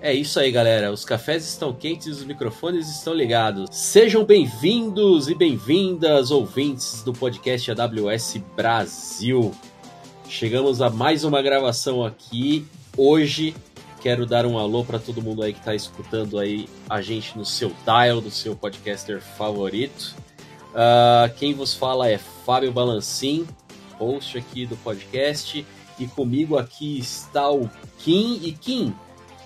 É isso aí, galera. Os cafés estão quentes e os microfones estão ligados. Sejam bem-vindos e bem-vindas, ouvintes do podcast AWS Brasil. Chegamos a mais uma gravação aqui. Hoje quero dar um alô para todo mundo aí que está escutando aí a gente no seu dial, do seu podcaster favorito. Uh, quem vos fala é Fábio Balancin, host aqui do podcast. E comigo aqui está o Kim. E Kim,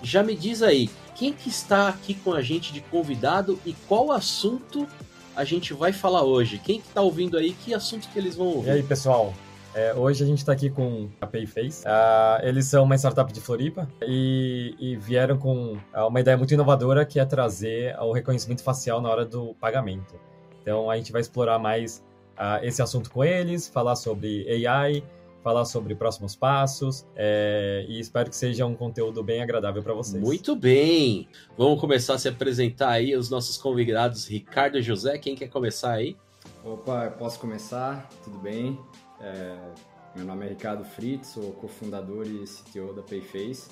já me diz aí, quem que está aqui com a gente de convidado e qual assunto a gente vai falar hoje? Quem que está ouvindo aí, que assunto que eles vão ouvir? E aí, pessoal? É, hoje a gente está aqui com a Payface. Uh, eles são uma startup de Floripa e, e vieram com uh, uma ideia muito inovadora que é trazer o reconhecimento facial na hora do pagamento. Então a gente vai explorar mais uh, esse assunto com eles, falar sobre AI, falar sobre próximos passos é, e espero que seja um conteúdo bem agradável para vocês. Muito bem! Vamos começar a se apresentar aí os nossos convidados, Ricardo e José. Quem quer começar aí? Opa, eu posso começar? Tudo bem? É, meu nome é Ricardo Fritz, sou cofundador e CTO da Payface.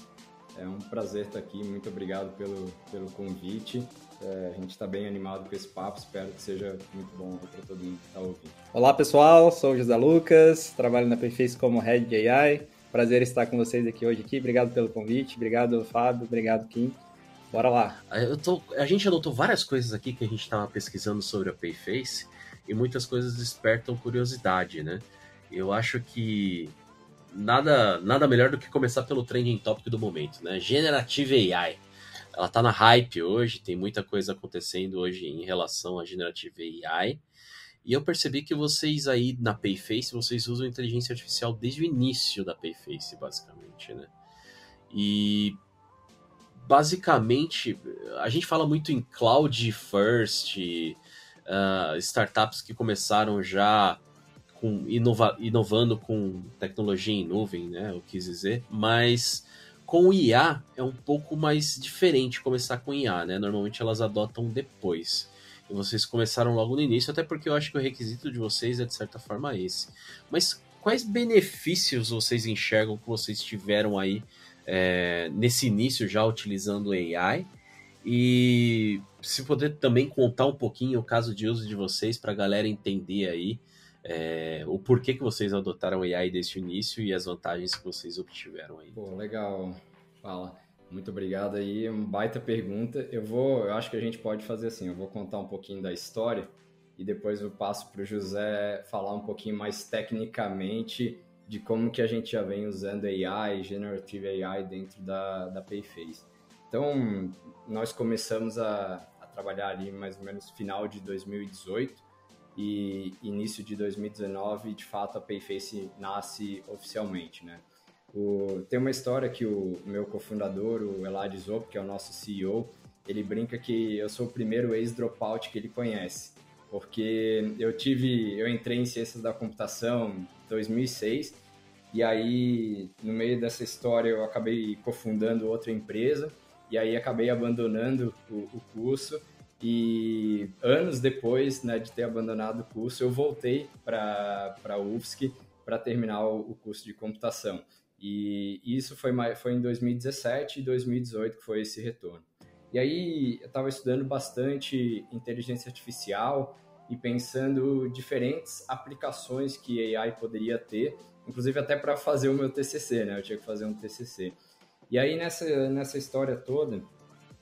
É um prazer estar aqui, muito obrigado pelo, pelo convite. É, a gente está bem animado com esse papo, espero que seja muito bom para todo mundo que está ouvindo. Olá pessoal, sou o José Lucas, trabalho na Payface como Head de AI. Prazer estar com vocês aqui hoje aqui. Obrigado pelo convite, obrigado Fábio, obrigado Kim. Bora lá. Eu tô, a gente anotou várias coisas aqui que a gente estava pesquisando sobre a Payface e muitas coisas despertam curiosidade, né? Eu acho que nada, nada melhor do que começar pelo trending topic do momento, né? Generative AI ela tá na hype hoje, tem muita coisa acontecendo hoje em relação a Generative AI. E eu percebi que vocês aí na Payface, vocês usam inteligência artificial desde o início da Payface, basicamente, né? E basicamente, a gente fala muito em cloud first, uh, startups que começaram já com inova inovando com tecnologia em nuvem, né? Eu quis dizer, mas com IA é um pouco mais diferente começar com IA, né? Normalmente elas adotam depois. E vocês começaram logo no início, até porque eu acho que o requisito de vocês é de certa forma esse. Mas quais benefícios vocês enxergam que vocês tiveram aí é, nesse início já utilizando AI? E se puder também contar um pouquinho o caso de uso de vocês para a galera entender aí é, o porquê que vocês adotaram AI desde o início e as vantagens que vocês obtiveram aí. Pô, legal. Fala. Muito obrigado aí, uma baita pergunta. Eu vou, eu acho que a gente pode fazer assim, eu vou contar um pouquinho da história e depois eu passo para o José falar um pouquinho mais tecnicamente de como que a gente já vem usando AI, Generative AI dentro da, da Payface. Então, nós começamos a, a trabalhar ali mais ou menos final de 2018 e início de 2019, de fato, a Payface nasce oficialmente, né? O, tem uma história que o meu cofundador, o Elad Zop, que é o nosso CEO, ele brinca que eu sou o primeiro ex-dropout que ele conhece, porque eu tive, eu entrei em ciências da computação em 2006 e aí no meio dessa história eu acabei cofundando outra empresa e aí acabei abandonando o, o curso e anos depois né, de ter abandonado o curso, eu voltei para a UFSC para terminar o, curso de computação. E isso foi, foi em 2017 e 2018 que foi esse retorno. E aí eu estava estudando bastante inteligência artificial e pensando diferentes aplicações que AI poderia ter, inclusive até para fazer o meu TCC, né? Eu tinha que fazer um TCC. E aí nessa, nessa história toda,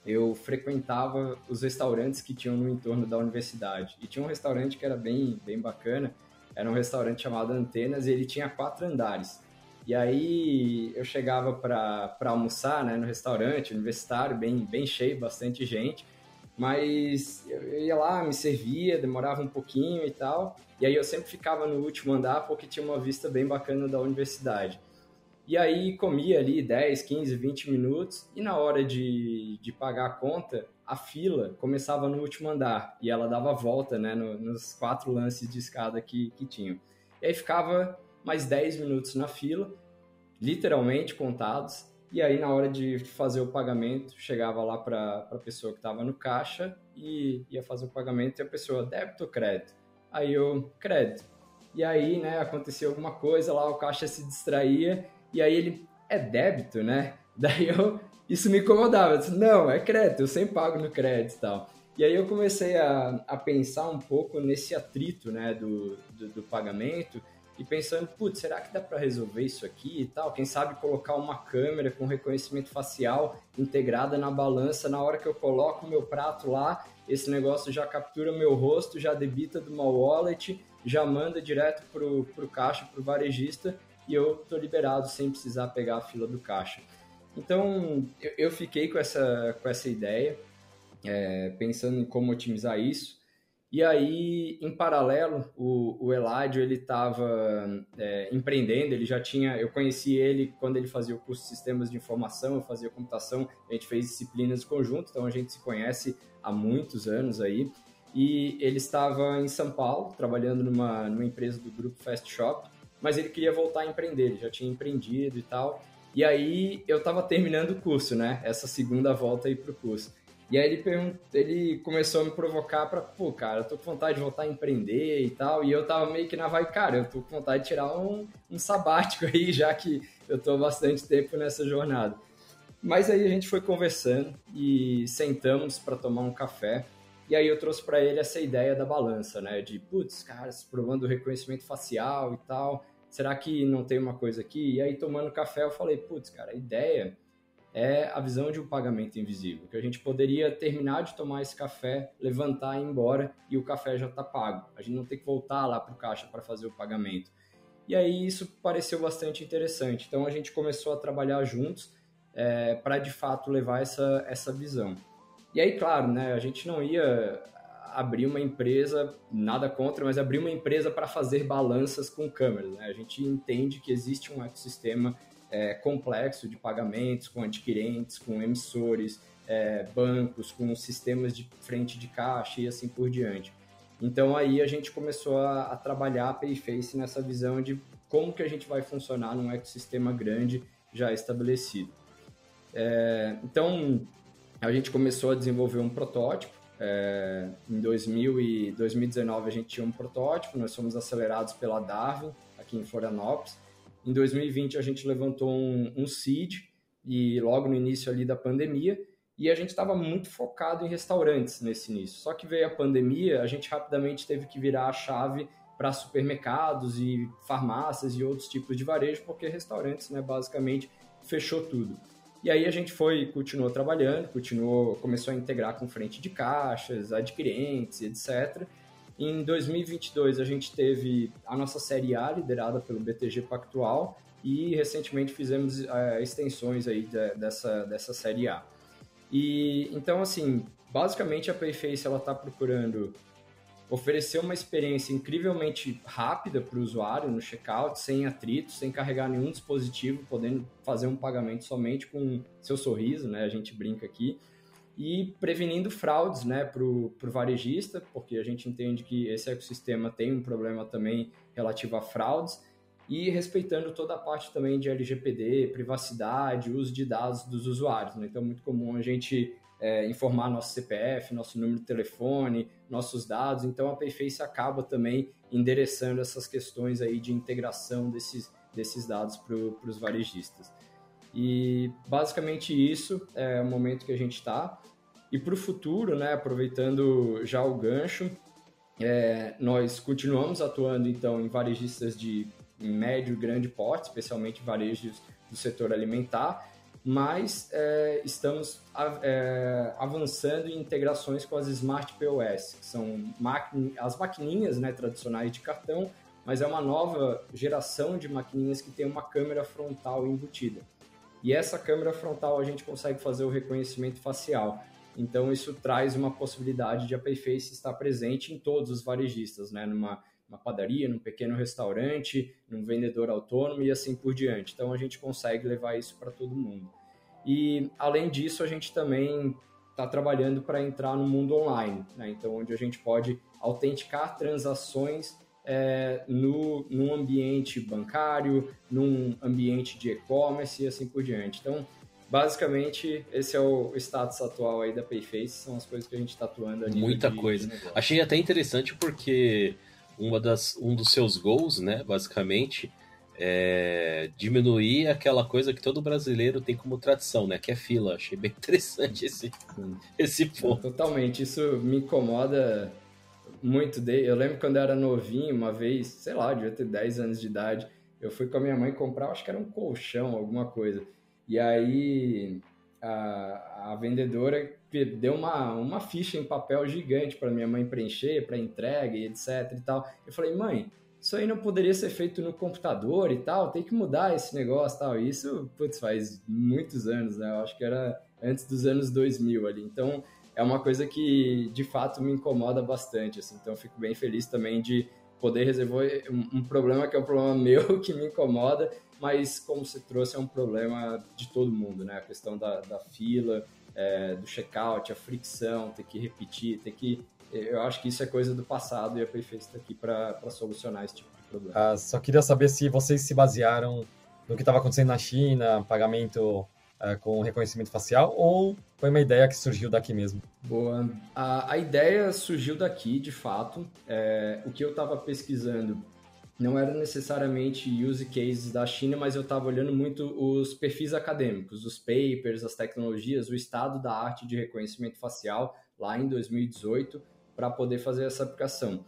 eu frequentava os restaurantes que tinham no entorno da universidade. E tinha um restaurante que era bem, bem bacana, era um restaurante chamado Antenas e ele tinha quatro andares. E aí eu chegava para almoçar né, no restaurante universitário, bem, bem cheio, bastante gente, mas eu ia lá, me servia, demorava um pouquinho e tal, e aí eu sempre ficava no último andar porque tinha uma vista bem bacana da universidade. E aí comia ali 10, 15, 20 minutos e na hora de, de pagar a conta, a fila começava no último andar e ela dava volta né, no, nos quatro lances de escada que, que tinham. E aí ficava mais 10 minutos na fila, literalmente contados, e aí na hora de fazer o pagamento, chegava lá para a pessoa que estava no caixa e ia fazer o pagamento e a pessoa, débito ou crédito? Aí eu, crédito. E aí, né, acontecia alguma coisa lá, o caixa se distraía e aí ele é débito, né? Daí eu isso me incomodava. Eu disse, não, é crédito, eu sempre pago no crédito e tal. E aí eu comecei a, a pensar um pouco nesse atrito né, do, do, do pagamento e pensando, putz, será que dá para resolver isso aqui e tal? Quem sabe colocar uma câmera com reconhecimento facial integrada na balança, na hora que eu coloco o meu prato lá, esse negócio já captura meu rosto, já debita do meu wallet, já manda direto pro, pro caixa, pro varejista, e eu tô liberado sem precisar pegar a fila do caixa. Então, eu, eu fiquei com essa, com essa ideia, é, pensando em como otimizar isso, e aí, em paralelo, o, o Eladio, ele estava é, empreendendo, ele já tinha, eu conheci ele quando ele fazia o curso de Sistemas de Informação, eu fazia computação, a gente fez disciplinas conjunto, então a gente se conhece há muitos anos aí, e ele estava em São Paulo, trabalhando numa, numa empresa do grupo Fast Shop, mas ele queria voltar a empreender, ele já tinha empreendido e tal, e aí eu estava terminando o curso, né, essa segunda volta aí para o curso. E aí ele, pergunt... ele começou a me provocar para, pô, cara, eu tô com vontade de voltar a empreender e tal. E eu tava meio que na vai, cara, eu tô com vontade de tirar um, um sabático aí, já que eu tô bastante tempo nessa jornada. Mas aí a gente foi conversando e sentamos para tomar um café. E aí eu trouxe para ele essa ideia da balança, né? De, putz, cara, provando o reconhecimento facial e tal. Será que não tem uma coisa aqui? E aí tomando café eu falei, putz, cara, a ideia é a visão de um pagamento invisível, que a gente poderia terminar de tomar esse café, levantar e ir embora e o café já está pago. A gente não tem que voltar lá para o caixa para fazer o pagamento. E aí isso pareceu bastante interessante. Então a gente começou a trabalhar juntos é, para de fato levar essa, essa visão. E aí, claro, né, a gente não ia abrir uma empresa, nada contra, mas abrir uma empresa para fazer balanças com câmeras. Né? A gente entende que existe um ecossistema é, complexo de pagamentos com adquirentes, com emissores, é, bancos, com sistemas de frente de caixa e assim por diante. Então aí a gente começou a, a trabalhar a Payface nessa visão de como que a gente vai funcionar num ecossistema grande já estabelecido. É, então a gente começou a desenvolver um protótipo. É, em 2000 e 2019 a gente tinha um protótipo, nós fomos acelerados pela Darwin aqui em Florianópolis em 2020 a gente levantou um, um seed e logo no início ali da pandemia e a gente estava muito focado em restaurantes nesse início. Só que veio a pandemia, a gente rapidamente teve que virar a chave para supermercados e farmácias e outros tipos de varejo, porque restaurantes, né, basicamente fechou tudo. E aí a gente foi, continuou trabalhando, continuou, começou a integrar com frente de caixas, adquirentes, etc. Em 2022, a gente teve a nossa Série A, liderada pelo BTG Pactual, e recentemente fizemos é, extensões aí de, dessa, dessa Série A. E então, assim, basicamente a Payface ela está procurando oferecer uma experiência incrivelmente rápida para o usuário no checkout, sem atrito, sem carregar nenhum dispositivo, podendo fazer um pagamento somente com seu sorriso, né? A gente brinca aqui e prevenindo fraudes né, para o varejista, porque a gente entende que esse ecossistema tem um problema também relativo a fraudes, e respeitando toda a parte também de LGPD, privacidade, uso de dados dos usuários. Né? Então, é muito comum a gente é, informar nosso CPF, nosso número de telefone, nossos dados. Então, a Payface acaba também endereçando essas questões aí de integração desses, desses dados para os varejistas. E basicamente isso é o momento que a gente está. E para o futuro, né, aproveitando já o gancho, é, nós continuamos atuando então em varejistas de médio e grande porte, especialmente varejos do setor alimentar, mas é, estamos é, avançando em integrações com as Smart POS, que são as maquininhas né, tradicionais de cartão, mas é uma nova geração de maquininhas que tem uma câmera frontal embutida. E essa câmera frontal a gente consegue fazer o reconhecimento facial. Então isso traz uma possibilidade de a Payface estar presente em todos os varejistas, né? Numa uma padaria, num pequeno restaurante, num vendedor autônomo e assim por diante. Então a gente consegue levar isso para todo mundo. E além disso, a gente também está trabalhando para entrar no mundo online, né? então onde a gente pode autenticar transações é, no, num ambiente bancário, num ambiente de e-commerce e assim por diante. Então, basicamente, esse é o status atual aí da Payface, são as coisas que a gente está atuando ali. Muita coisa. Achei até interessante porque uma das, um dos seus goals, né, basicamente, é, diminuir aquela coisa que todo brasileiro tem como tradição, né? Que é fila. Achei bem interessante esse, esse ponto. Totalmente. Isso me incomoda muito. Eu lembro quando eu era novinho, uma vez, sei lá, devia ter 10 anos de idade, eu fui com a minha mãe comprar, acho que era um colchão, alguma coisa. E aí a, a vendedora deu uma, uma ficha em papel gigante para minha mãe preencher, para entrega e etc e tal. Eu falei, mãe, isso aí não poderia ser feito no computador e tal, tem que mudar esse negócio e tal. Isso, putz, faz muitos anos, né? Eu acho que era antes dos anos 2000 ali. Então, é uma coisa que, de fato, me incomoda bastante, assim. Então, fico bem feliz também de poder resolver um, problema que é um problema meu, que me incomoda, mas, como você trouxe, é um problema de todo mundo, né? A questão da, da fila, é, do checkout, a fricção, ter que repetir, ter que eu acho que isso é coisa do passado e a Payface está aqui para solucionar esse tipo de problema. Ah, só queria saber se vocês se basearam no que estava acontecendo na China, pagamento ah, com reconhecimento facial, ou foi uma ideia que surgiu daqui mesmo? Boa. A, a ideia surgiu daqui, de fato. É, o que eu estava pesquisando não era necessariamente use cases da China, mas eu estava olhando muito os perfis acadêmicos, os papers, as tecnologias, o estado da arte de reconhecimento facial lá em 2018 para poder fazer essa aplicação.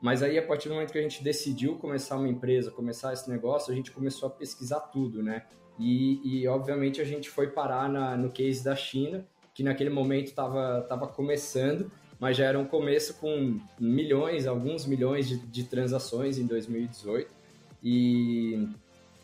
Mas aí, a partir do momento que a gente decidiu começar uma empresa, começar esse negócio, a gente começou a pesquisar tudo, né? E, e obviamente, a gente foi parar na, no case da China, que naquele momento estava tava começando, mas já era um começo com milhões, alguns milhões de, de transações em 2018. E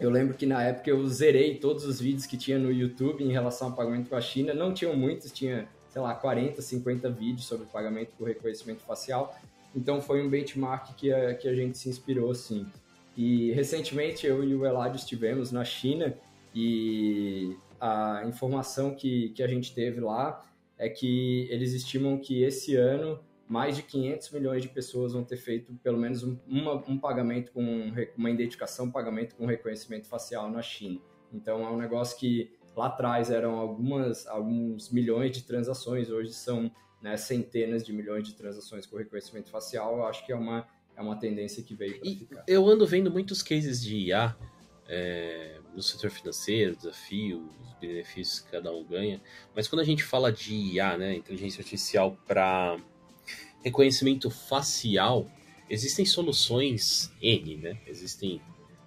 eu lembro que na época eu zerei todos os vídeos que tinha no YouTube em relação ao pagamento com a China. Não tinham muitos, tinha sei lá, 40, 50 vídeos sobre pagamento por reconhecimento facial. Então foi um benchmark que a, que a gente se inspirou, assim. E recentemente eu e o Eladio estivemos na China e a informação que, que a gente teve lá é que eles estimam que esse ano mais de 500 milhões de pessoas vão ter feito pelo menos um, uma, um pagamento com uma identificação, pagamento com reconhecimento facial na China. Então é um negócio que Lá atrás eram algumas, alguns milhões de transações, hoje são né, centenas de milhões de transações com reconhecimento facial. Eu acho que é uma, é uma tendência que veio para ficar. Eu ando vendo muitos cases de IA é, no setor financeiro, desafios, benefícios que cada um ganha. Mas quando a gente fala de IA, né, inteligência artificial para reconhecimento facial, existem soluções N, né? Existem,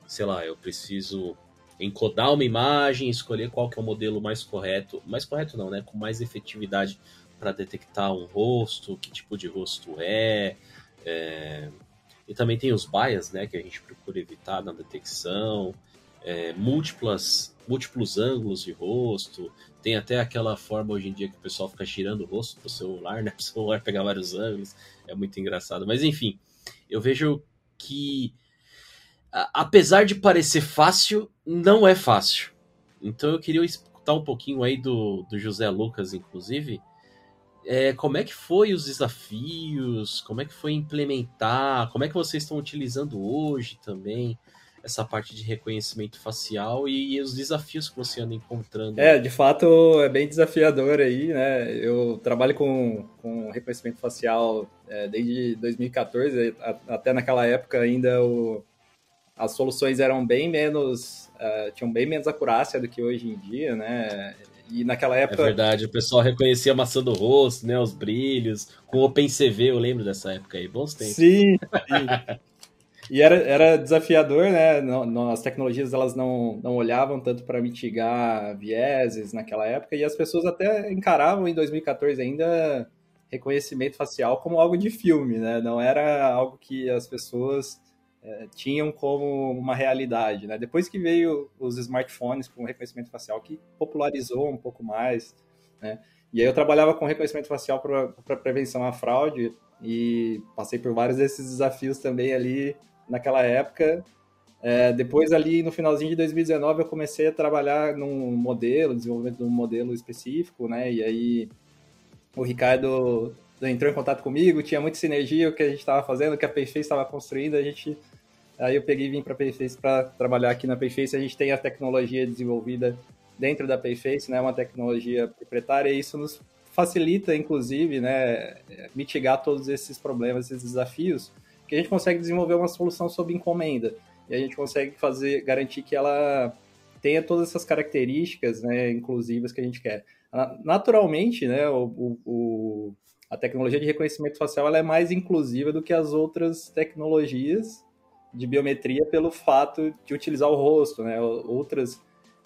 sei lá, eu preciso encodar uma imagem, escolher qual que é o modelo mais correto, mais correto não, né, com mais efetividade para detectar um rosto, que tipo de rosto é, é, e também tem os bias, né, que a gente procura evitar na detecção, é, múltiplas, múltiplos ângulos de rosto, tem até aquela forma hoje em dia que o pessoal fica girando o rosto pro celular, né, pro celular pegar vários ângulos, é muito engraçado, mas enfim, eu vejo que apesar de parecer fácil, não é fácil. Então eu queria escutar um pouquinho aí do, do José Lucas, inclusive. É, como é que foi os desafios? Como é que foi implementar? Como é que vocês estão utilizando hoje também essa parte de reconhecimento facial e, e os desafios que você anda encontrando? É, de fato é bem desafiador aí, né? Eu trabalho com, com reconhecimento facial é, desde 2014, até naquela época ainda o as soluções eram bem menos, uh, tinham bem menos acurácia do que hoje em dia, né? E naquela época. É verdade, o pessoal reconhecia a maçã do rosto, né? Os brilhos. Com o OpenCV, eu lembro dessa época aí, bons tempos. Sim, sim. E era, era desafiador, né? Não, não, as tecnologias elas não, não olhavam tanto para mitigar vieses naquela época, e as pessoas até encaravam em 2014 ainda reconhecimento facial como algo de filme, né? Não era algo que as pessoas é, tinham como uma realidade. Né? Depois que veio os smartphones com reconhecimento facial, que popularizou um pouco mais. Né? E aí eu trabalhava com reconhecimento facial para prevenção à fraude e passei por vários desses desafios também ali naquela época. É, depois ali no finalzinho de 2019 eu comecei a trabalhar num modelo, desenvolvimento de um modelo específico, né? E aí o Ricardo entrou em contato comigo, tinha muita sinergia o que a gente estava fazendo, o que a Payface estava construindo, a gente Aí eu peguei e vim para a Payface para trabalhar aqui na Payface. A gente tem a tecnologia desenvolvida dentro da Payface, né, uma tecnologia proprietária, e isso nos facilita, inclusive, né, mitigar todos esses problemas, esses desafios, que a gente consegue desenvolver uma solução sob encomenda. e a gente consegue fazer garantir que ela tenha todas essas características né, inclusivas que a gente quer. Naturalmente, né, o, o, a tecnologia de reconhecimento facial ela é mais inclusiva do que as outras tecnologias de biometria pelo fato de utilizar o rosto, né? Outras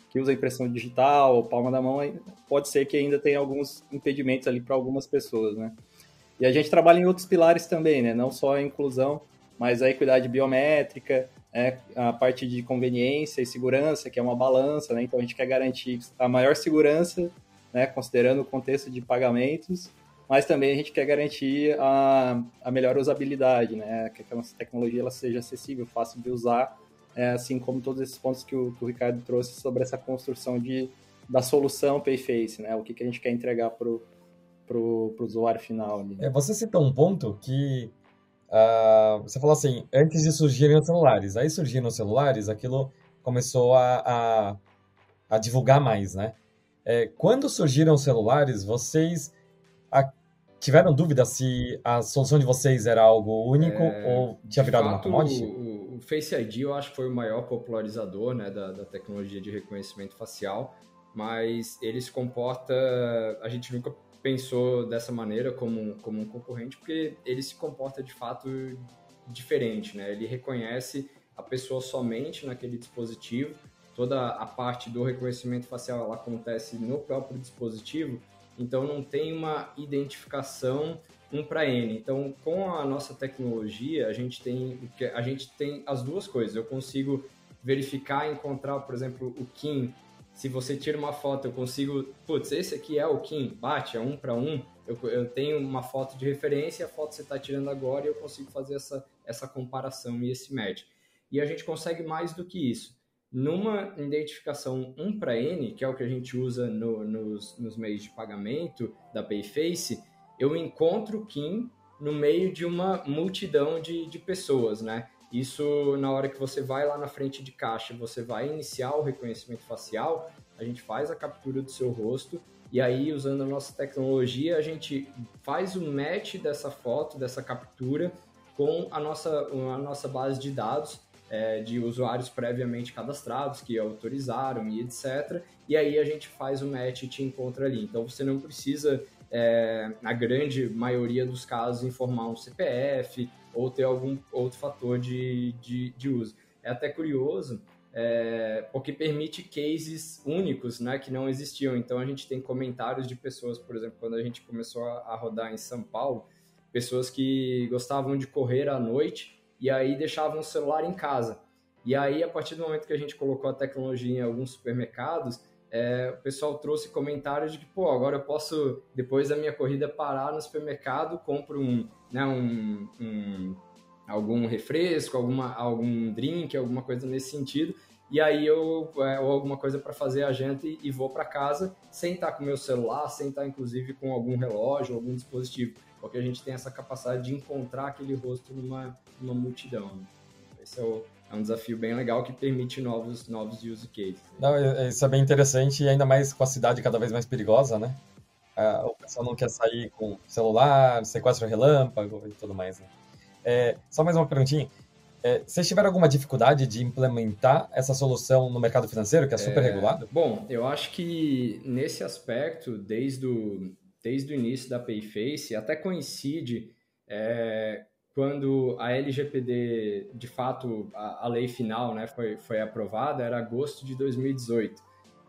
que usam impressão digital, palma da mão, pode ser que ainda tenha alguns impedimentos ali para algumas pessoas, né? E a gente trabalha em outros pilares também, né? Não só a inclusão, mas a equidade biométrica, é, a parte de conveniência e segurança, que é uma balança, né? Então a gente quer garantir a maior segurança, né? Considerando o contexto de pagamentos, mas também a gente quer garantir a, a melhor usabilidade, né? Que a nossa tecnologia ela seja acessível, fácil de usar é, assim como todos esses pontos que o, que o Ricardo trouxe sobre essa construção de, da solução Payface, né? O que, que a gente quer entregar para o pro, pro usuário final. Ali. É, você citou um ponto que uh, você falou assim, antes de surgirem os celulares, aí surgiram os celulares, aquilo começou a, a, a divulgar mais, né? É, quando surgiram os celulares, vocês a, tiveram dúvida se a solução de vocês era algo único é, ou tinha virado fato, uma commodity? O, o, Face ID eu acho que foi o maior popularizador né, da, da tecnologia de reconhecimento facial, mas ele se comporta. A gente nunca pensou dessa maneira como, como um concorrente, porque ele se comporta de fato diferente, né? Ele reconhece a pessoa somente naquele dispositivo, toda a parte do reconhecimento facial ela acontece no próprio dispositivo então não tem uma identificação um para N. Então, com a nossa tecnologia, a gente tem a gente tem as duas coisas. Eu consigo verificar, encontrar, por exemplo, o Kim. Se você tira uma foto, eu consigo, putz, esse aqui é o Kim, bate, é um para um. Eu, eu, tenho uma foto de referência, a foto você está tirando agora e eu consigo fazer essa, essa comparação e esse match. E a gente consegue mais do que isso numa identificação 1 para N, que é o que a gente usa no, nos, nos meios de pagamento da Payface, eu encontro o KIM no meio de uma multidão de, de pessoas, né? Isso, na hora que você vai lá na frente de caixa, você vai iniciar o reconhecimento facial, a gente faz a captura do seu rosto e aí, usando a nossa tecnologia, a gente faz o match dessa foto, dessa captura, com a nossa, a nossa base de dados é, de usuários previamente cadastrados que autorizaram e etc. E aí a gente faz o match e te encontra ali. Então você não precisa, é, na grande maioria dos casos, informar um CPF ou ter algum outro fator de, de, de uso. É até curioso, é, porque permite cases únicos né, que não existiam. Então a gente tem comentários de pessoas, por exemplo, quando a gente começou a, a rodar em São Paulo, pessoas que gostavam de correr à noite e aí deixavam o celular em casa. E aí, a partir do momento que a gente colocou a tecnologia em alguns supermercados, é, o pessoal trouxe comentários de que, pô, agora eu posso, depois da minha corrida, parar no supermercado, compro um, né, um, um algum refresco, alguma, algum drink, alguma coisa nesse sentido, e aí eu, é, ou alguma coisa para fazer a janta e, e vou para casa sem estar com meu celular, sem estar inclusive com algum relógio, algum dispositivo porque a gente tem essa capacidade de encontrar aquele rosto numa, numa multidão. Né? Esse é, o, é, um desafio bem legal que permite novos, novos use cases. Não, isso é bem interessante e ainda mais com a cidade cada vez mais perigosa, né? o pessoal não quer sair com celular, sequestro relâmpago e tudo mais. Né? É, só mais uma perguntinha. É, vocês tiveram alguma dificuldade de implementar essa solução no mercado financeiro, que é super é, regulado? Bom, eu acho que nesse aspecto, desde o, desde o início da Payface, até coincide é, quando a LGPD, de fato, a, a, lei final né, foi, foi aprovada, era agosto de 2018.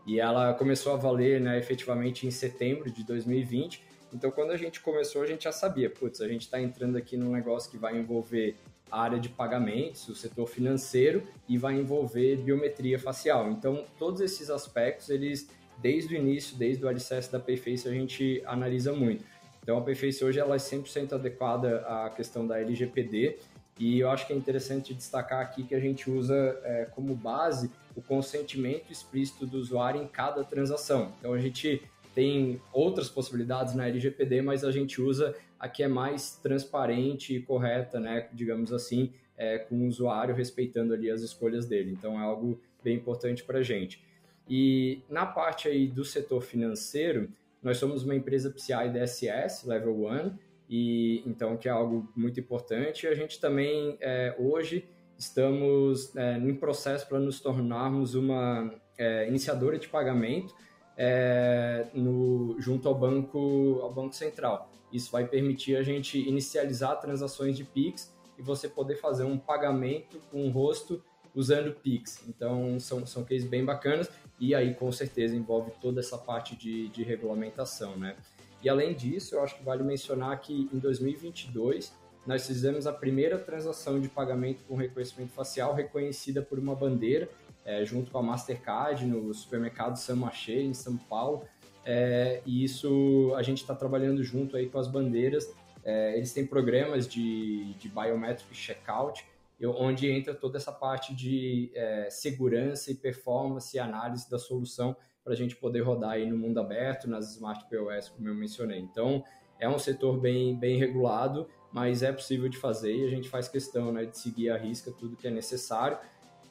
E ela começou a valer né, efetivamente em setembro de 2020. Então, quando a gente começou, a gente já sabia, putz, a gente está entrando aqui num negócio que vai envolver a área de pagamentos, o setor financeiro e vai envolver biometria facial. Então, todos esses aspectos, eles desde o início, desde o alicerce da Payface, a gente analisa muito. Então, a Payface hoje ela é 100% adequada à questão da LGPD e eu acho que é interessante destacar aqui que a gente usa é, como base o consentimento explícito do usuário em cada transação. Então, a gente tem outras possibilidades na LGPD, mas a gente usa a que é mais transparente e correta, né, digamos assim, é, com o usuário respeitando ali as escolhas dele. Então, é algo bem importante para a gente. E na parte aí do setor financeiro, nós somos uma empresa PCI DSS, Level 1, e então que é algo muito importante. A gente também é, hoje estamos é, em processo para nos tornarmos uma é, iniciadora de pagamento é, no, junto ao banco, ao banco Central. Isso vai permitir a gente inicializar transações de Pix e você poder fazer um pagamento com o rosto usando Pix. Então, são, são cases bem bacanas e aí, com certeza, envolve toda essa parte de, de regulamentação, né? E além disso, eu acho que vale mencionar que em 2022 nós fizemos a primeira transação de pagamento com reconhecimento facial reconhecida por uma bandeira, é, junto com a Mastercard no supermercado San em São Paulo. É, e isso a gente está trabalhando junto aí com as bandeiras. É, eles têm programas de, de biometric checkout, onde entra toda essa parte de é, segurança e performance e análise da solução para a gente poder rodar aí no mundo aberto, nas Smart POS, como eu mencionei. Então, é um setor bem, bem regulado, mas é possível de fazer e a gente faz questão né, de seguir a risca tudo que é necessário,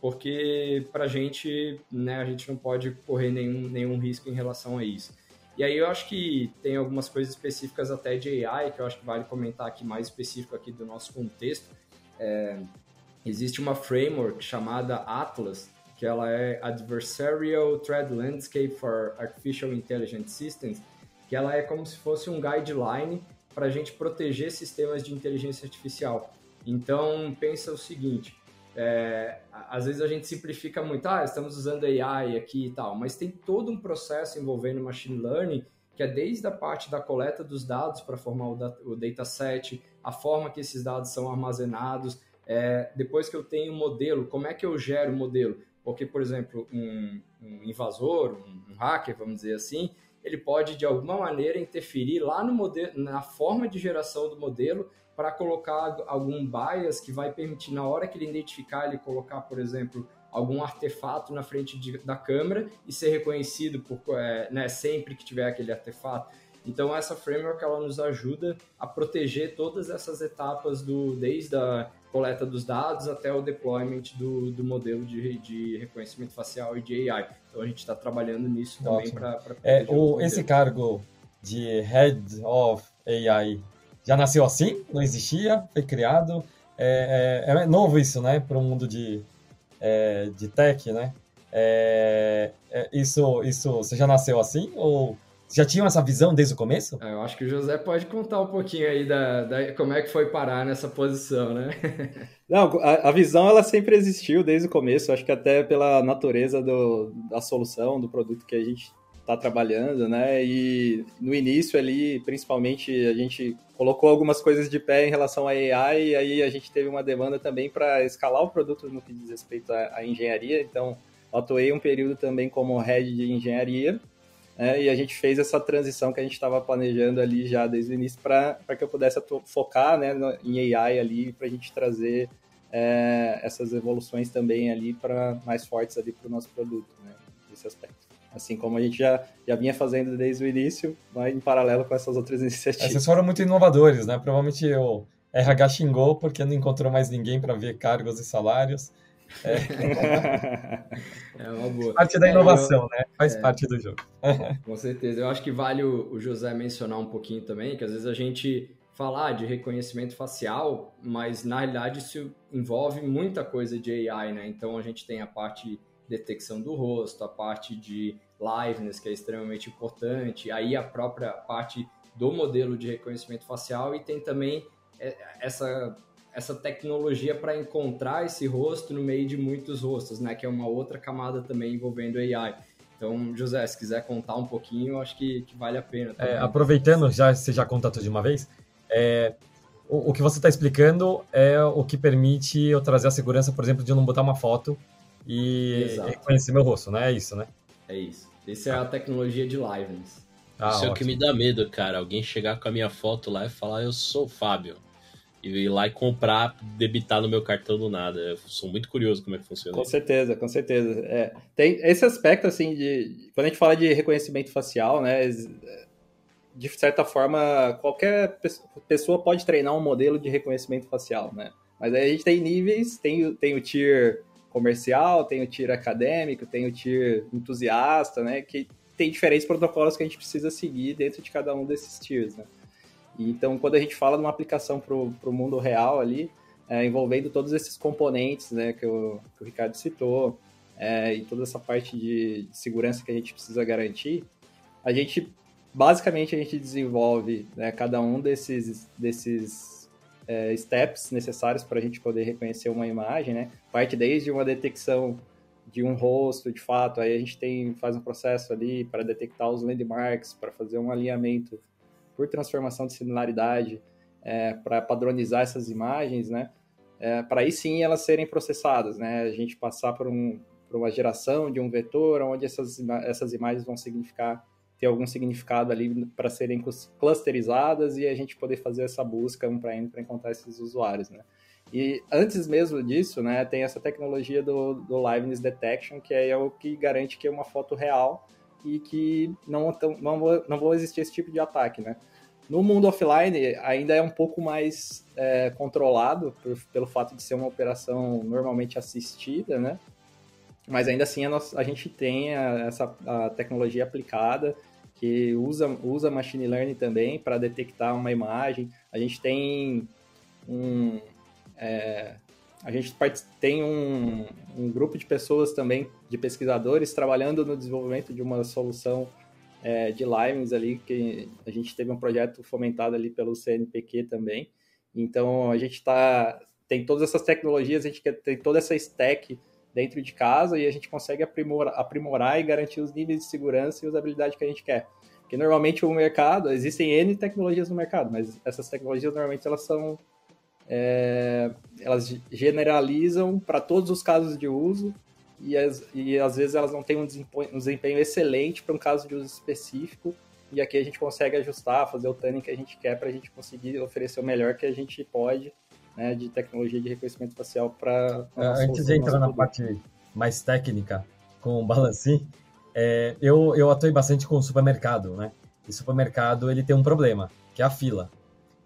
porque para a gente, né, a gente não pode correr nenhum, nenhum risco em relação a isso. E aí eu acho que tem algumas coisas específicas até de AI, que eu acho que vale comentar aqui mais específico aqui do nosso contexto. É, existe uma framework chamada Atlas, que ela é Adversarial Threat Landscape for Artificial Intelligence Systems, que ela é como se fosse um guideline para a gente proteger sistemas de inteligência artificial. Então, pensa o seguinte, é, às vezes a gente simplifica muito, ah, estamos usando AI aqui e tal, mas tem todo um processo envolvendo machine learning, que é desde a parte da coleta dos dados para formar o, data, o dataset, a forma que esses dados são armazenados, é, depois que eu tenho o modelo, como é que eu gero o modelo? Porque, por exemplo, um, um invasor, um, um, hacker, vamos dizer assim, ele pode de alguma maneira interferir lá no modelo, na forma de geração do modelo para colocar algum bias que vai permitir na hora que ele identificar ele colocar, por exemplo, algum artefato na frente de, da câmera e ser reconhecido por, é, né, sempre que tiver aquele artefato. Então essa framework ela nos ajuda a proteger todas essas etapas do desde a coleta dos dados até o deployment do, do modelo de, de reconhecimento facial e de AI. Então a gente está trabalhando nisso também para é, o Esse cargo de Head of AI já nasceu assim? Não existia? Foi criado? É, é, é novo isso, né? Para o mundo de, é, de tech, né? É, é, isso, isso, você já nasceu assim ou já tinham essa visão desde o começo? É, eu acho que o José pode contar um pouquinho aí da, da como é que foi parar nessa posição, né? Não, a, a, visão ela sempre existiu desde o começo, acho que até pela natureza do, da solução, do produto que a gente está trabalhando, né? E no início ali, principalmente, a gente colocou algumas coisas de pé em relação à AI e aí a gente teve uma demanda também para escalar o produto no que diz respeito à, à engenharia, então atuei um período também como head de engenharia né? e a gente fez essa transição que a gente estava planejando ali já desde o início para que eu pudesse focar né, em AI ali para a gente trazer é, essas evoluções também ali para mais fortes ali para o nosso produto, né, aspecto. Assim como a gente já, já vinha fazendo desde o início, mas em paralelo com essas outras iniciativas. Vocês foram muito inovadores, né? Provavelmente o RH xingou porque não encontrou mais ninguém para ver cargos e salários. É, é uma boa. Parte da inovação, é, eu, né? Faz é, parte do jogo. Com certeza. Eu acho que vale o, o José mencionar um pouquinho também, que às vezes a gente falar de reconhecimento facial, mas na realidade isso envolve muita coisa de AI, né? Então a gente tem a parte de detecção do rosto, a parte de liveness, que é extremamente importante, aí a própria parte do modelo de reconhecimento facial e tem também é, essa essa tecnologia para encontrar esse rosto no meio de muitos rostos, né? Que é uma outra camada também envolvendo AI. Então, José, se quiser contar um pouquinho, eu acho que, que vale a pena. É, aproveitando, já você já conta tudo de uma vez, é, o, o, que você está explicando é o que permite eu trazer a segurança, por exemplo, de eu não botar uma foto e Exato. reconhecer meu rosto, né? É isso, né? É isso. Essa é a tecnologia de liveness. Ah, isso é o que me dá medo, cara. Alguém chegar com a minha foto lá e falar, eu sou o Fábio ir lá e comprar, debitar no meu cartão do nada. Eu sou muito curioso como é que funciona. Com certeza, com certeza. É, tem esse aspecto, assim, de. Quando a gente fala de reconhecimento facial, né? De certa forma, qualquer pessoa pode treinar um modelo de reconhecimento facial, né? Mas aí a gente tem níveis, tem, tem o tier comercial, tem o tier acadêmico, tem o tier entusiasta, né? Que tem diferentes protocolos que a gente precisa seguir dentro de cada um desses tiers, né? Então, quando a gente fala de uma aplicação para o mundo real ali, é, envolvendo todos esses componentes né, que, o, que o Ricardo citou é, e toda essa parte de, de, segurança que a gente precisa garantir, a gente basicamente a gente desenvolve né, cada um desses, desses é, steps necessários para a gente poder reconhecer uma imagem, né? Parte desde uma detecção de um rosto, de fato, aí a gente tem faz um processo ali para detectar os landmarks, para fazer um alinhamento por transformação de similaridade, é, para padronizar essas imagens, né? É, para aí sim elas serem processadas, né? A gente passar por, um, por uma geração de um vetor onde essas, essas imagens vão significar ter algum significado ali para serem clusterizadas e a gente poder fazer essa busca um para para encontrar esses usuários, né? E antes mesmo disso, né, tem essa tecnologia do, do liveness detection, que é o que garante que é uma foto real e que não, não, não vão existir esse tipo de ataque, né? No mundo offline, ainda é um pouco mais é, controlado por, pelo fato de ser uma operação normalmente assistida, né? Mas ainda assim, a, nossa, a gente tem a, essa a tecnologia aplicada que usa, usa machine learning também para detectar uma imagem. A gente tem um, é, a gente tem um, um, grupo de pessoas também, de pesquisadores, trabalhando no desenvolvimento de uma solução é, de livens ali, que a gente teve um projeto fomentado ali pelo CNPq também. Então, a gente está tem todas essas tecnologias, a gente tem toda essa stack dentro de casa e a gente consegue aprimorar, aprimorar e garantir os níveis de segurança e usabilidade que a gente quer. Porque normalmente o mercado, existem N tecnologias no mercado, mas essas tecnologias normalmente elas são é, elas generalizam para todos os casos de uso e, as, e às vezes elas não têm um desempenho, um desempenho excelente para um caso de uso específico e aqui a gente consegue ajustar, fazer o tuning que a gente quer para a gente conseguir oferecer o melhor que a gente pode né, de tecnologia de reconhecimento facial para. É, antes de entrar na parte mais técnica com o Balancim, é, eu, eu atuei bastante com o supermercado, né? E supermercado ele tem um problema, que é a fila.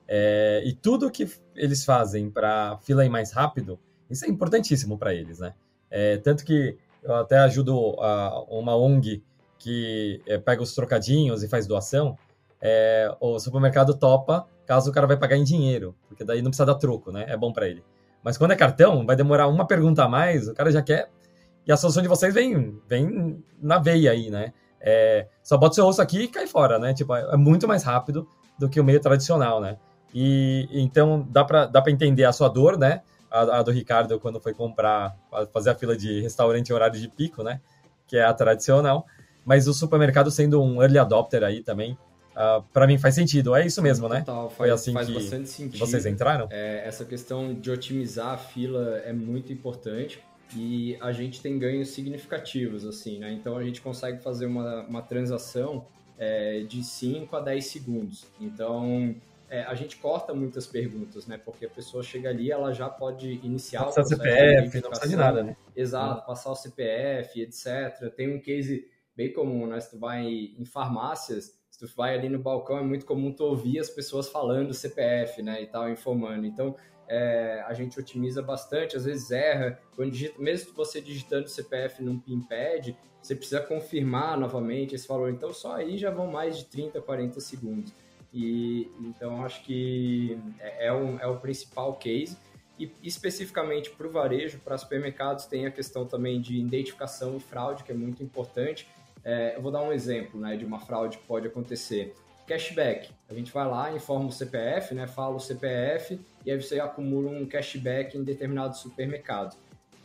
É, e tudo que eles fazem para fila ir mais rápido, isso é importantíssimo para eles, né? É, tanto que eu até ajudo a, uma ONG que é, pega os trocadinhos e faz doação. É, o supermercado topa caso o cara vai pagar em dinheiro, porque daí não precisa dar troco, né? É bom para ele. Mas quando é cartão, vai demorar uma pergunta a mais, o cara já quer. E a solução de vocês vem, vem na veia aí, né? É, só bota o seu rosto aqui e cai fora, né? Tipo, é muito mais rápido do que o meio tradicional, né? E então dá para dá entender a sua dor, né? A, a, do Ricardo quando foi comprar, fazer a fila de restaurante em horário de pico, né? Que é a tradicional. Mas o supermercado sendo um early adopter aí também, uh, ah, para mim faz sentido. É isso mesmo, né? Total, faz, foi assim faz que, bastante sentido. vocês entraram? É, essa questão de otimizar a fila é muito importante e a gente tem ganhos significativos, assim, né? Então a gente consegue fazer uma, uma transação é, de 5 a 10 segundos. Então é, a gente corta muitas perguntas, né? Porque a pessoa chega ali, ela já pode iniciar passar o CPF, não precisa de nada, né? Exato, passar o CPF, etc. Tem um case bem comum, né? Se tu vai em farmácias, se tu vai ali no balcão, é muito comum tu ouvir as pessoas falando CPF, né? E tal, informando. Então, é, a gente otimiza bastante, às vezes erra. Quando digita, mesmo você digitando CPF num PIN-pad, você precisa confirmar novamente esse valor. Então, só aí já vão mais de 30, 40 segundos. E então acho que é, é, um, é o principal case. E especificamente para o varejo, para supermercados, tem a questão também de identificação e fraude, que é muito importante. É, eu vou dar um exemplo né, de uma fraude que pode acontecer. Cashback. A gente vai lá, informa o CPF, né, fala o CPF, e aí você acumula um cashback em determinado supermercado.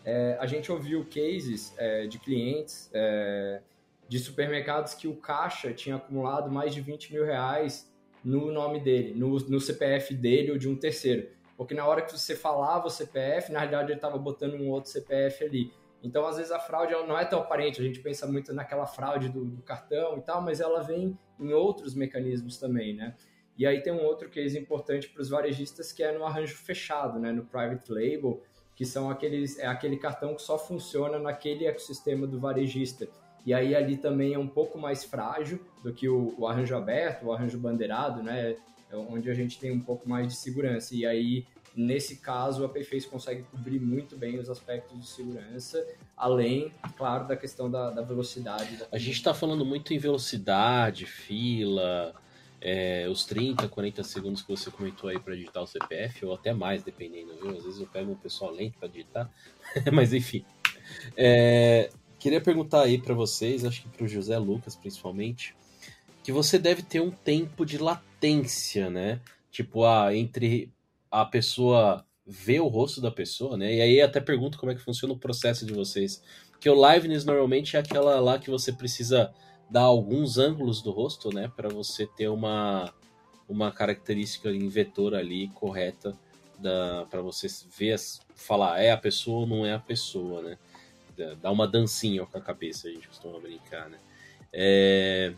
É, a gente ouviu cases é, de clientes é, de supermercados que o caixa tinha acumulado mais de 20 mil reais no nome dele, no, no CPF dele ou de um terceiro. Porque na hora que você falava o CPF, na realidade ele estava botando um outro CPF ali. Então, às vezes, a fraude não é tão aparente. A gente pensa muito naquela fraude do, do, cartão e tal, mas ela vem em outros mecanismos também, né? E aí tem um outro case importante para os varejistas que é no arranjo fechado, né? No private label, que são aqueles, é aquele cartão que só funciona naquele ecossistema do varejista. E aí ali também é um pouco mais frágil do que o, o arranjo aberto, o arranjo bandeirado, né? É onde a gente tem um pouco mais de segurança. E aí, nesse caso, a Payface consegue cobrir muito bem os aspectos de segurança, além, claro, da questão da, da velocidade. Da a gente está falando muito em velocidade, fila, é, os 30, 40 segundos que você comentou aí para digitar o CPF, ou até mais, dependendo, viu? Às vezes eu pego um pessoal lento para digitar, mas enfim. É, queria perguntar aí para vocês, acho que para o José Lucas principalmente, que você deve ter um tempo de latência, né? Tipo, ah, entre a pessoa ver o rosto da pessoa, né? E aí até pergunto como é que funciona o processo de vocês. Porque o liveness normalmente é aquela lá que você precisa dar alguns ângulos do rosto, né, para você ter uma uma característica em vetor ali correta para você ver falar é a pessoa ou não é a pessoa, né? Dá uma dancinha com a cabeça, a gente costuma brincar, né? É...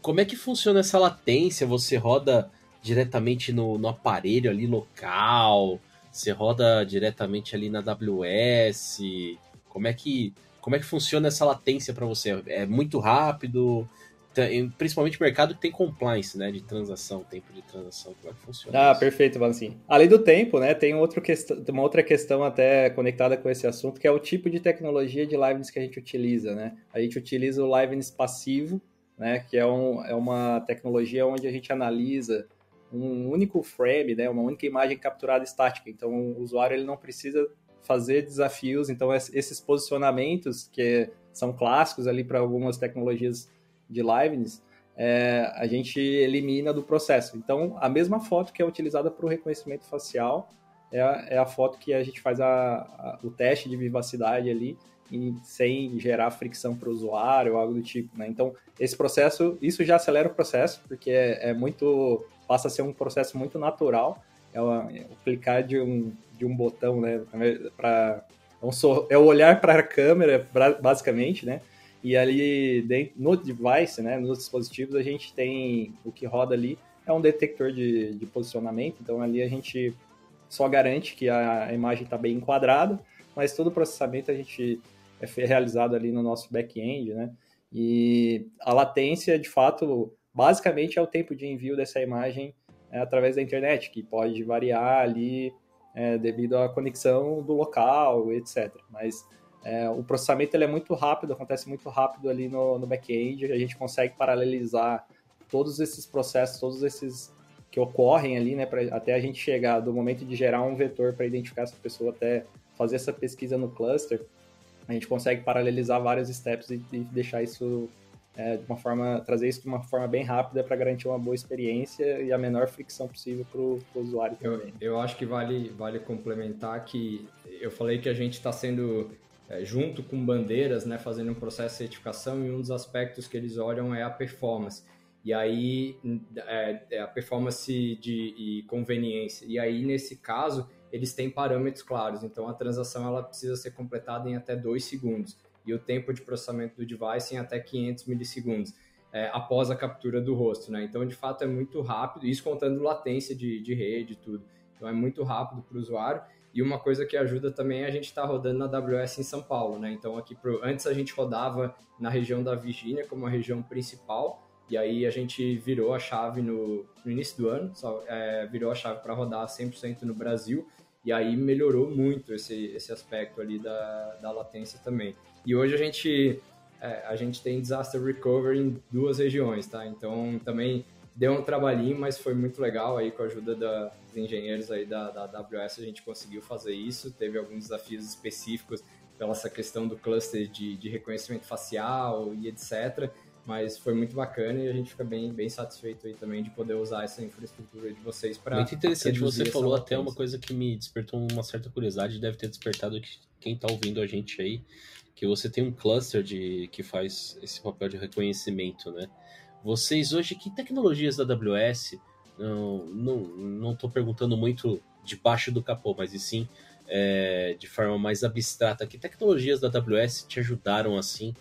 Como é que funciona essa latência? Você roda diretamente no, no aparelho ali local? Você roda diretamente ali na AWS? Como é que como é que funciona essa latência para você? É muito rápido? Principalmente mercado que tem compliance, né? De transação, tempo de transação. Como é que funciona? Ah, isso? perfeito, Vancini. Além do tempo, né? Tem outro questão, uma outra questão até conectada com esse assunto, que é o tipo de tecnologia de liveness que a gente utiliza, né? A gente utiliza o liveness passivo, né? Que é, um, é uma tecnologia onde a gente analisa um único frame, né? Uma única imagem capturada estática. Então, o usuário ele não precisa fazer desafios. Então, esses posicionamentos que são clássicos ali para algumas tecnologias de liveness, é, a gente elimina do processo. Então, a mesma foto que é utilizada para o reconhecimento facial é a, é a, foto que a gente faz a, a, o teste de vivacidade ali, e, sem gerar fricção para o usuário ou algo do tipo. Né? Então, esse processo, isso já acelera o processo, porque é, é muito, passa a ser um processo muito natural. É o, é clicar de um, de um botão, né? Pra, é, um é o olhar para a câmera, basicamente, né? E ali dentro, no device, né, nos dispositivos, a gente tem o que roda ali é um detector de, de posicionamento. Então ali a gente só garante que a imagem está bem enquadrada, mas todo o processamento a gente é realizado ali no nosso back-end, né? E a latência, de fato, basicamente é o tempo de envio dessa imagem é, através da internet, que pode variar ali é, devido à conexão do local, etc. Mas é, o processamento ele é muito rápido, acontece muito rápido ali no, no back-end, a gente consegue paralelizar todos esses processos, todos esses que ocorrem ali, né, pra, até a gente chegar do momento de gerar um vetor para identificar essa pessoa até fazer essa pesquisa no cluster, a gente consegue paralelizar vários steps e, e deixar isso é, de uma forma, trazer isso de uma forma bem rápida para garantir uma boa experiência e a menor fricção possível para o usuário também. Eu, eu, acho que vale, vale complementar que eu falei que a gente está sendo é, junto com bandeiras, né, fazendo um processo de certificação e um dos aspectos que eles olham é a performance. E aí é, é a performance de conveniência. E aí nesse caso eles têm parâmetros claros. Então a transação ela precisa ser completada em até dois segundos e o tempo de processamento do device em até 500 milissegundos é, após a captura do rosto, né? Então, de fato, é muito rápido, isso contando latência de, de rede e tudo. Então, é muito rápido para o usuário. E uma coisa que ajuda também é a gente estar tá rodando na AWS em São Paulo, né? Então, aqui pro, antes a gente rodava na região da Virgínia como a região principal, e aí a gente virou a chave no, no início do ano, só, é, virou a chave para rodar 100% no Brasil, e aí melhorou muito esse, esse aspecto ali da, da latência também. E hoje a gente, é, a gente tem disaster recovery em duas regiões, tá? Então também deu um trabalhinho, mas foi muito legal aí com a ajuda da, dos engenheiros aí da, da AWS a gente conseguiu fazer isso. Teve alguns desafios específicos pela essa questão do cluster de, de reconhecimento facial e etc mas foi muito bacana e a gente fica bem, bem satisfeito aí também de poder usar essa infraestrutura de vocês para muito interessante você falou até uma coisa que me despertou uma certa curiosidade deve ter despertado quem está ouvindo a gente aí que você tem um cluster de que faz esse papel de reconhecimento, né? Vocês hoje, que tecnologias da AWS, não não não perguntando muito debaixo do capô, mas e sim é, de forma mais abstrata, que tecnologias da AWS te ajudaram assim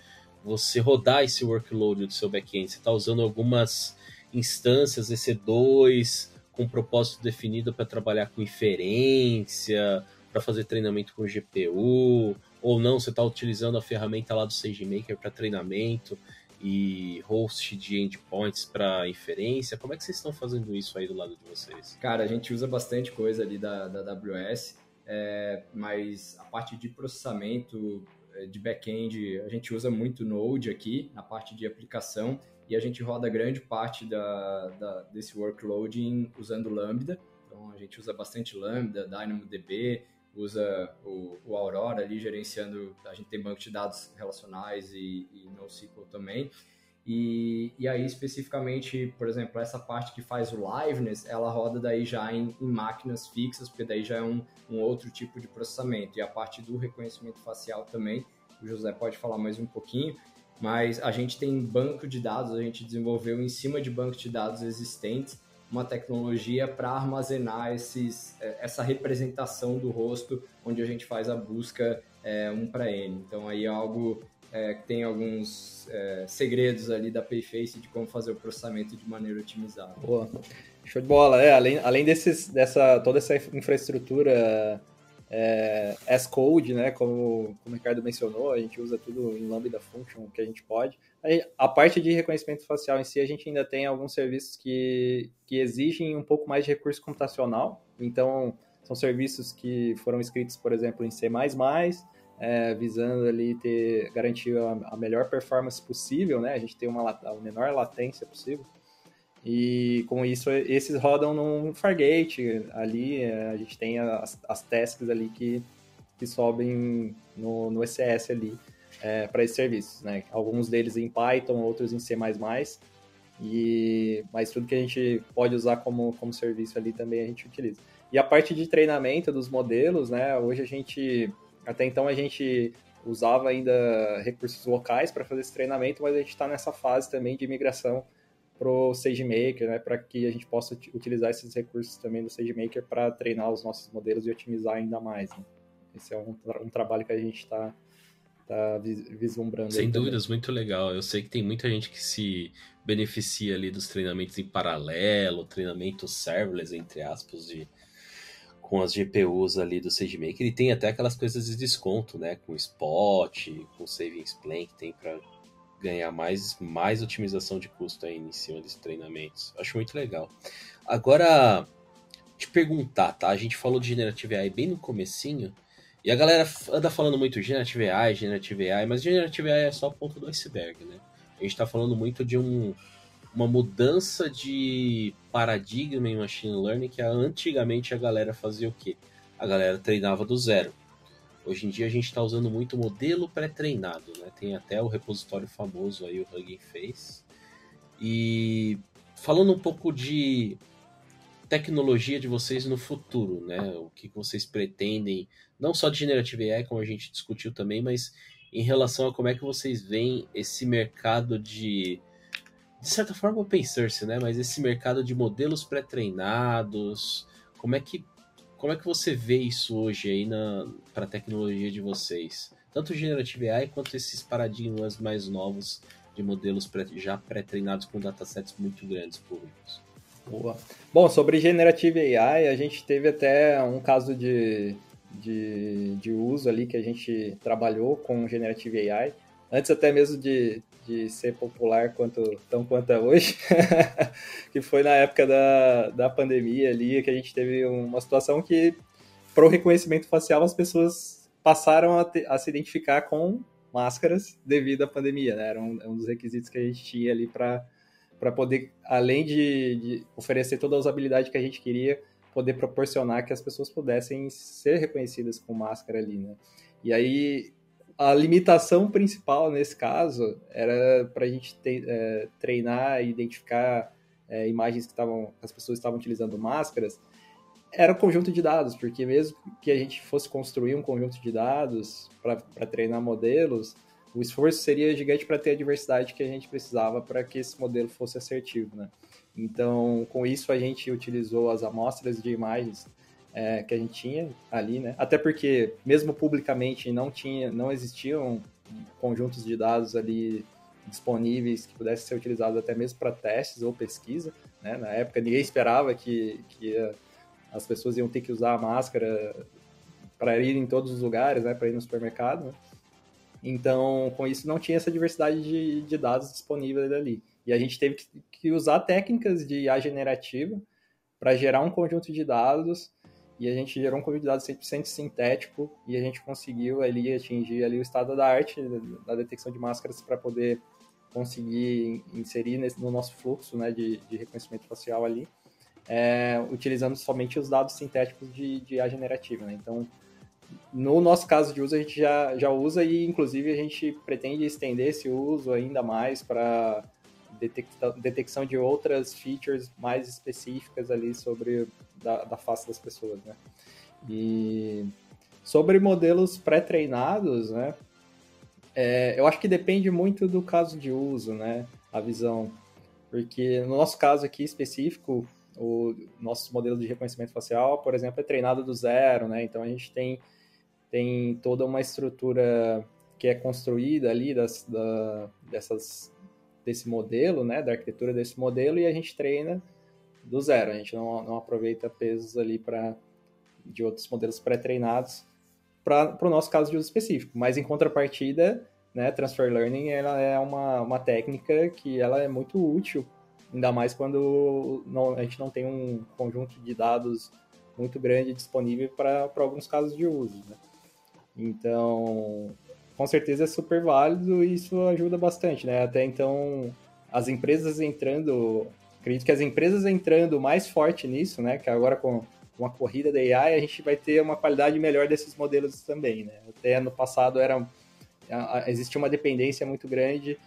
você rodar esse workload do seu back-end? Você está usando algumas instâncias EC2 com propósito definido para trabalhar com inferência, para fazer treinamento com GPU, ou não, você está utilizando a ferramenta lá do SageMaker para treinamento e host de endpoints para inferência. Como é que vocês estão fazendo isso aí do lado de vocês? Cara, a gente usa bastante coisa ali da, da AWS, é, mas a parte de processamento de back-end, a gente usa muito Node aqui, na parte de aplicação, e a gente roda grande parte da, da, desse workload usando Lambda. Então, a gente usa bastante Lambda, DynamoDB, usa o, o, Aurora ali gerenciando, a gente tem banco de dados relacionais e, e NoSQL também. E, e aí, especificamente, por exemplo, essa parte que faz o liveness, ela roda daí já em, em máquinas fixas, porque daí já é um, um, outro tipo de processamento. E a parte do reconhecimento facial também, o José pode falar mais um pouquinho, mas a gente tem banco de dados, a gente desenvolveu em cima de banco de dados existentes uma tecnologia para armazenar esses, é, essa representação do rosto, onde a gente faz a busca é, um para N. Então aí é algo é, que tem alguns é, segredos ali da Payface de como fazer o processamento de maneira otimizada. Boa. Show de bola. É, além, além desses, dessa, toda essa infraestrutura é, S-Code, né, como, como o Ricardo mencionou, a gente usa tudo em Lambda Function que a gente pode. A, a parte de reconhecimento facial em si, a gente ainda tem alguns serviços que, que exigem um pouco mais de recurso computacional. Então, são serviços que foram escritos, por exemplo, em C++, é, visando ali ter garantir a, a, melhor performance possível, né? A gente tem uma a menor latência possível. E com isso, esses rodam no Fargate ali, é, a gente tem as, as tasks ali que, que sobem no, no ECS ali é, para esses serviços, né? Alguns deles em Python, outros em C++, e, mas tudo que a gente pode usar como, como serviço ali também a gente utiliza. E a parte de treinamento dos modelos, né? Hoje a gente, até então a gente usava ainda recursos locais para fazer esse treinamento, mas a gente está nessa fase também de migração para o SageMaker, né, para que a gente possa utilizar esses recursos também do SageMaker para treinar os nossos modelos e otimizar ainda mais. Né? Esse é um, um, trabalho que a gente está tá vislumbrando. Sem dúvidas, também. muito legal. Eu sei que tem muita gente que se beneficia ali dos treinamentos em paralelo, treinamento serverless, entre aspas, de, com as GPUs ali do SageMaker. E tem até aquelas coisas de desconto, né? Com Spot, com Savings Plan que tem para ganhar mais, mais otimização de custo aí em cima desses treinamentos. Acho muito legal. Agora, te perguntar, tá? A gente falou de Generative AI bem no comecinho, e a galera anda falando muito Generative AI, Generative AI, mas Generative AI é só a ponta do iceberg, né? A gente está falando muito de um, uma mudança de paradigma em machine learning que antigamente a galera fazia o quê? A galera treinava do zero. Hoje em dia a gente está usando muito modelo pré-treinado, né? Tem até o repositório famoso aí, o Hugging Face. E falando um pouco de tecnologia de vocês no futuro, né? O que vocês pretendem, não só de Generative AI, como a gente discutiu também, mas em relação a como é que vocês veem esse mercado de de certa forma open source, né? Mas esse mercado de modelos pré-treinados, como é que como é que você vê isso hoje aí para a tecnologia de vocês? Tanto o Generative AI quanto esses paradigmas mais novos de modelos pré, já pré-treinados com datasets muito grandes públicos. Boa. Bom, sobre Generative AI, a gente teve até um caso de, de, de uso ali que a gente trabalhou com Generative AI, antes até mesmo de, de ser popular quanto tão quanto é hoje, que foi na época da, da pandemia ali, que a gente teve uma situação que, para o reconhecimento facial, as pessoas passaram a, te, a, se identificar com máscaras devido à pandemia, né? Era um, um dos requisitos que a gente tinha ali para para poder, além de, de oferecer toda a usabilidade que a gente queria, poder proporcionar que as pessoas pudessem ser reconhecidas com máscara ali, né? E aí a limitação principal nesse caso era para a gente te, é, treinar e identificar é, imagens que estavam, as pessoas estavam utilizando máscaras, era um conjunto de dados, porque mesmo que a gente fosse construir um conjunto de dados para treinar modelos, o esforço seria gigante para ter a diversidade que a gente precisava para que esse modelo fosse assertivo, né? Então, com isso a gente utilizou as amostras de imagens é, que a gente tinha ali, né? Até porque, mesmo publicamente, não tinha, não existiam conjuntos de dados ali disponíveis que pudessem ser utilizados até mesmo para testes ou pesquisa, né? Na época, ninguém esperava que, que as pessoas iam ter que usar a máscara para ir em todos os lugares, né? Para ir no supermercado, né? Então, com isso, não tinha essa diversidade de, de dados disponíveis ali. E a gente teve que, que usar técnicas de IA generativa para gerar um conjunto de dados e a gente gerou um conjunto de dados 100% sintético e a gente conseguiu ali atingir ali o estado da arte da detecção de máscaras para poder conseguir inserir nesse, no nosso fluxo né, de, de reconhecimento facial ali, é, utilizando somente os dados sintéticos de, de IA generativa. Né? Então, no nosso caso de uso, a gente já, já usa e, inclusive, a gente pretende estender esse uso ainda mais para detecção de outras features mais específicas ali sobre da, da face das pessoas, né? E sobre modelos pré-treinados, né? É, eu acho que depende muito do caso de uso, né? A visão. Porque no nosso caso aqui específico, o nosso modelo de reconhecimento facial, por exemplo, é treinado do zero, né? Então a gente tem, tem toda uma estrutura que é construída ali das, da, dessas, desse modelo, né? Da arquitetura desse modelo e a gente treina do zero. A gente não, não aproveita pesos ali para de outros modelos pré-treinados para o nosso caso de uso específico. Mas em contrapartida, né, transfer learning ela é uma, uma técnica que ela é muito útil, ainda mais quando não, a gente não tem um conjunto de dados muito grande disponível para alguns casos de uso. Né? Então, com certeza é super válido e isso ajuda bastante, né? Até então, as empresas entrando acredito que as empresas entrando mais forte nisso, né, que agora com, com a corrida da AI, a gente vai ter uma qualidade melhor desses modelos também, né? Até no passado era existia uma dependência muito grande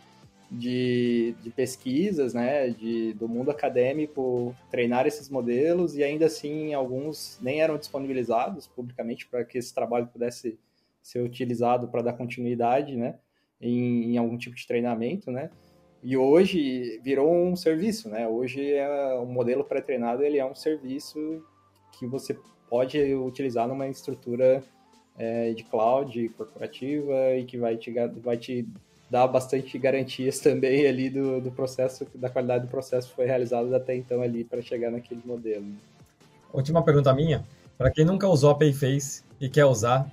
de, de pesquisas, né, de, do mundo acadêmico treinar esses modelos e ainda assim alguns nem eram disponibilizados publicamente para que esse trabalho pudesse ser utilizado para dar continuidade, né, em, em algum tipo de treinamento, né? E hoje virou um serviço, né? Hoje é um modelo pré-treinado, ele é um serviço que você pode utilizar numa estrutura é, de cloud corporativa e que vai te, vai te dar bastante garantias também ali do, do processo, da qualidade do processo que foi realizado até então ali para chegar naquele modelo. Última pergunta minha. Para quem nunca usou a Payface e quer usar,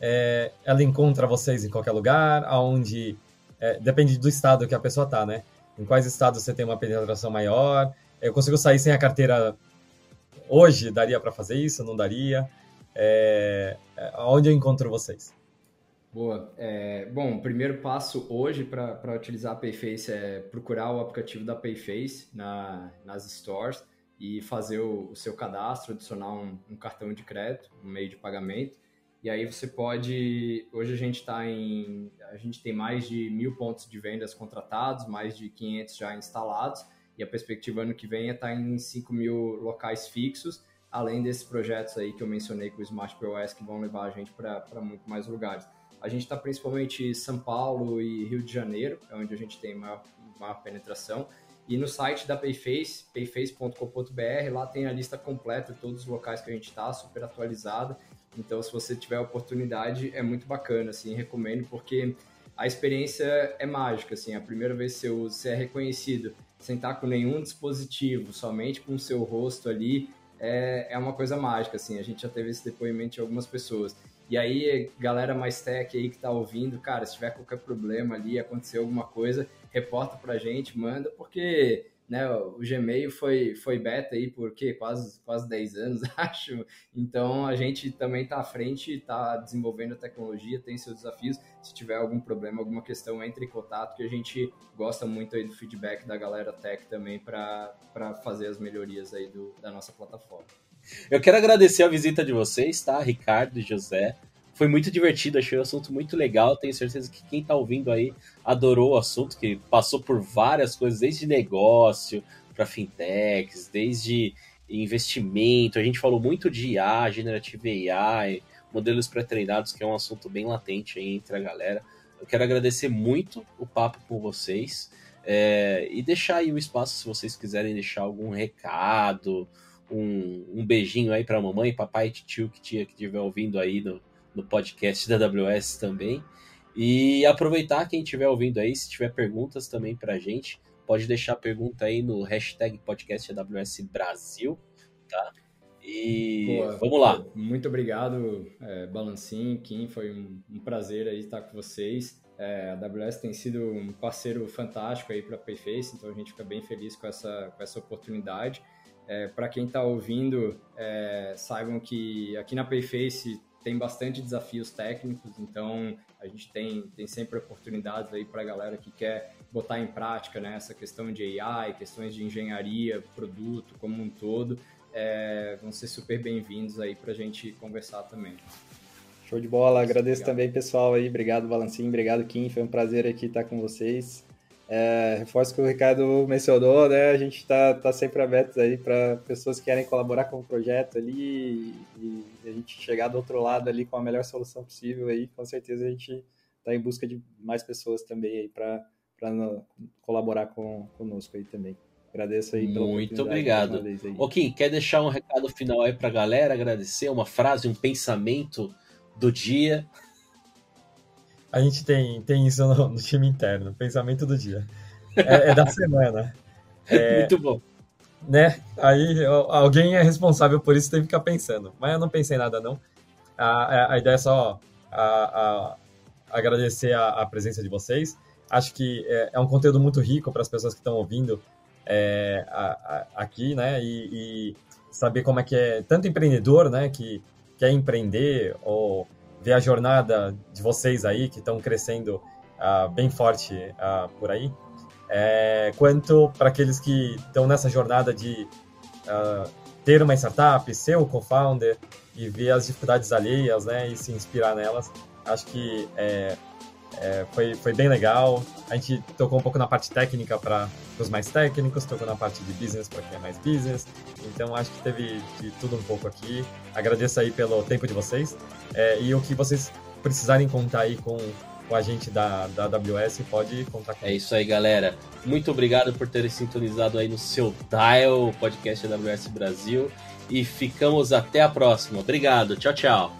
é, ela encontra vocês em qualquer lugar, aonde é, depende do estado que a pessoa tá, né? Em quais estados você tem uma penetração maior? Eu consigo sair sem a carteira hoje? Daria para fazer isso? Não daria? É, é, onde eu encontro vocês? Boa. É, bom, o primeiro passo hoje para utilizar a Payface é procurar o aplicativo da Payface na, nas stores e fazer o, o seu cadastro, adicionar um, um, cartão de crédito, um meio de pagamento. E aí você pode. Hoje a gente está em. A gente tem mais de mil pontos de vendas contratados, mais de 500 já instalados, e a perspectiva ano que vem é estar tá em 5 mil locais fixos, além desses projetos aí que eu mencionei com o Smart POS que vão levar a gente para muito mais lugares. A gente está principalmente em São Paulo e Rio de Janeiro, é onde a gente tem maior, maior penetração. E no site da Payface, payface.com.br, lá tem a lista completa de todos os locais que a gente está, super atualizada. Então, se você tiver a oportunidade, é muito bacana, assim, recomendo, porque a experiência é mágica, assim, a primeira vez que você usa, você é reconhecido sem estar com nenhum dispositivo, somente com o seu rosto ali, é, é uma coisa mágica, assim, a gente já teve esse depoimento de algumas pessoas. E aí, galera mais tech aí que tá ouvindo, cara, se tiver qualquer problema ali, acontecer alguma coisa, reporta pra gente, manda, porque né, o Gmail foi, foi beta aí por quê? Quase, quase 10 anos, acho. Então a gente também está à frente, está desenvolvendo a tecnologia, tem seus desafios. Se tiver algum problema, alguma questão, entre em contato, que a gente gosta muito aí do feedback da galera tech também para fazer as melhorias aí do, da nossa plataforma. Eu quero agradecer a visita de vocês, tá? Ricardo e José. Foi muito divertido, achei o assunto muito legal. Tenho certeza que quem está ouvindo aí adorou o assunto, que passou por várias coisas, desde negócio para fintechs, desde investimento. A gente falou muito de IA, Generative AI, modelos pré-treinados, que é um assunto bem latente aí entre a galera. Eu quero agradecer muito o papo com vocês é, e deixar aí o espaço se vocês quiserem deixar algum recado, um, um beijinho aí para mamãe, papai tio que tinha que estiver ouvindo aí no, no podcast da AWS também. E aproveitar quem estiver ouvindo aí, se tiver perguntas também para a gente, pode deixar a pergunta aí no hashtag podcast AWS Brasil, tá? E Boa, vamos lá. Muito obrigado, é, Balancim, Kim, foi um, um, prazer aí estar com vocês. É, a AWS tem sido um parceiro fantástico aí para a Payface, então a gente fica bem feliz com essa, com essa oportunidade. É, Para quem está ouvindo, é, saibam que aqui na Payface tem bastante desafios técnicos, então a gente tem, tem sempre oportunidades aí para a galera que quer botar em prática né, essa questão de AI, questões de engenharia, produto como um todo, é, vão ser super bem-vindos aí para a gente conversar também. Show de bola, agradeço obrigado. também pessoal aí, obrigado Balancinho, obrigado Kim, foi um prazer aqui estar com vocês. É, reforço que o Ricardo mencionou, né? A gente está tá sempre aberto aí para pessoas que querem colaborar com o projeto ali e, e, a gente chegar do outro lado ali com a melhor solução possível aí. Com certeza a gente está em busca de mais pessoas também aí para colaborar com, conosco aí também. Agradeço aí pela Muito obrigado. Ok, quer deixar um recado final aí para a galera? Agradecer uma frase, um pensamento do dia a gente tem, tem isso no, no time interno, pensamento do dia. É, é da semana. É, Muito bom. Né? Aí alguém é responsável por isso tem que ficar pensando. Mas eu não pensei nada, não. A, a, ideia é só a, a agradecer a, presença de vocês. Acho que é, é um conteúdo muito rico para as pessoas que estão ouvindo é, aqui, né? E, e, saber como é que é tanto empreendedor, né? Que quer empreender ou ver a jornada de vocês aí, que estão crescendo uh, bem forte uh, por aí, é, quanto para aqueles que estão nessa jornada de uh, ter uma startup, ser o co-founder e ver as dificuldades alheias né, e se inspirar nelas. Acho que é, é, foi, foi bem legal. A gente tocou um pouco na parte técnica para os mais técnicos, tocou na parte de business para quem é mais business. Então acho que teve de tudo um pouco aqui. Agradeço aí pelo tempo de vocês. É, e o que vocês precisarem contar aí com, a gente da, da AWS, pode contar com É isso aí, galera. Muito obrigado por terem sintonizado aí no seu Dial, podcast AWS Brasil. E ficamos até a próxima. Obrigado. Tchau, tchau.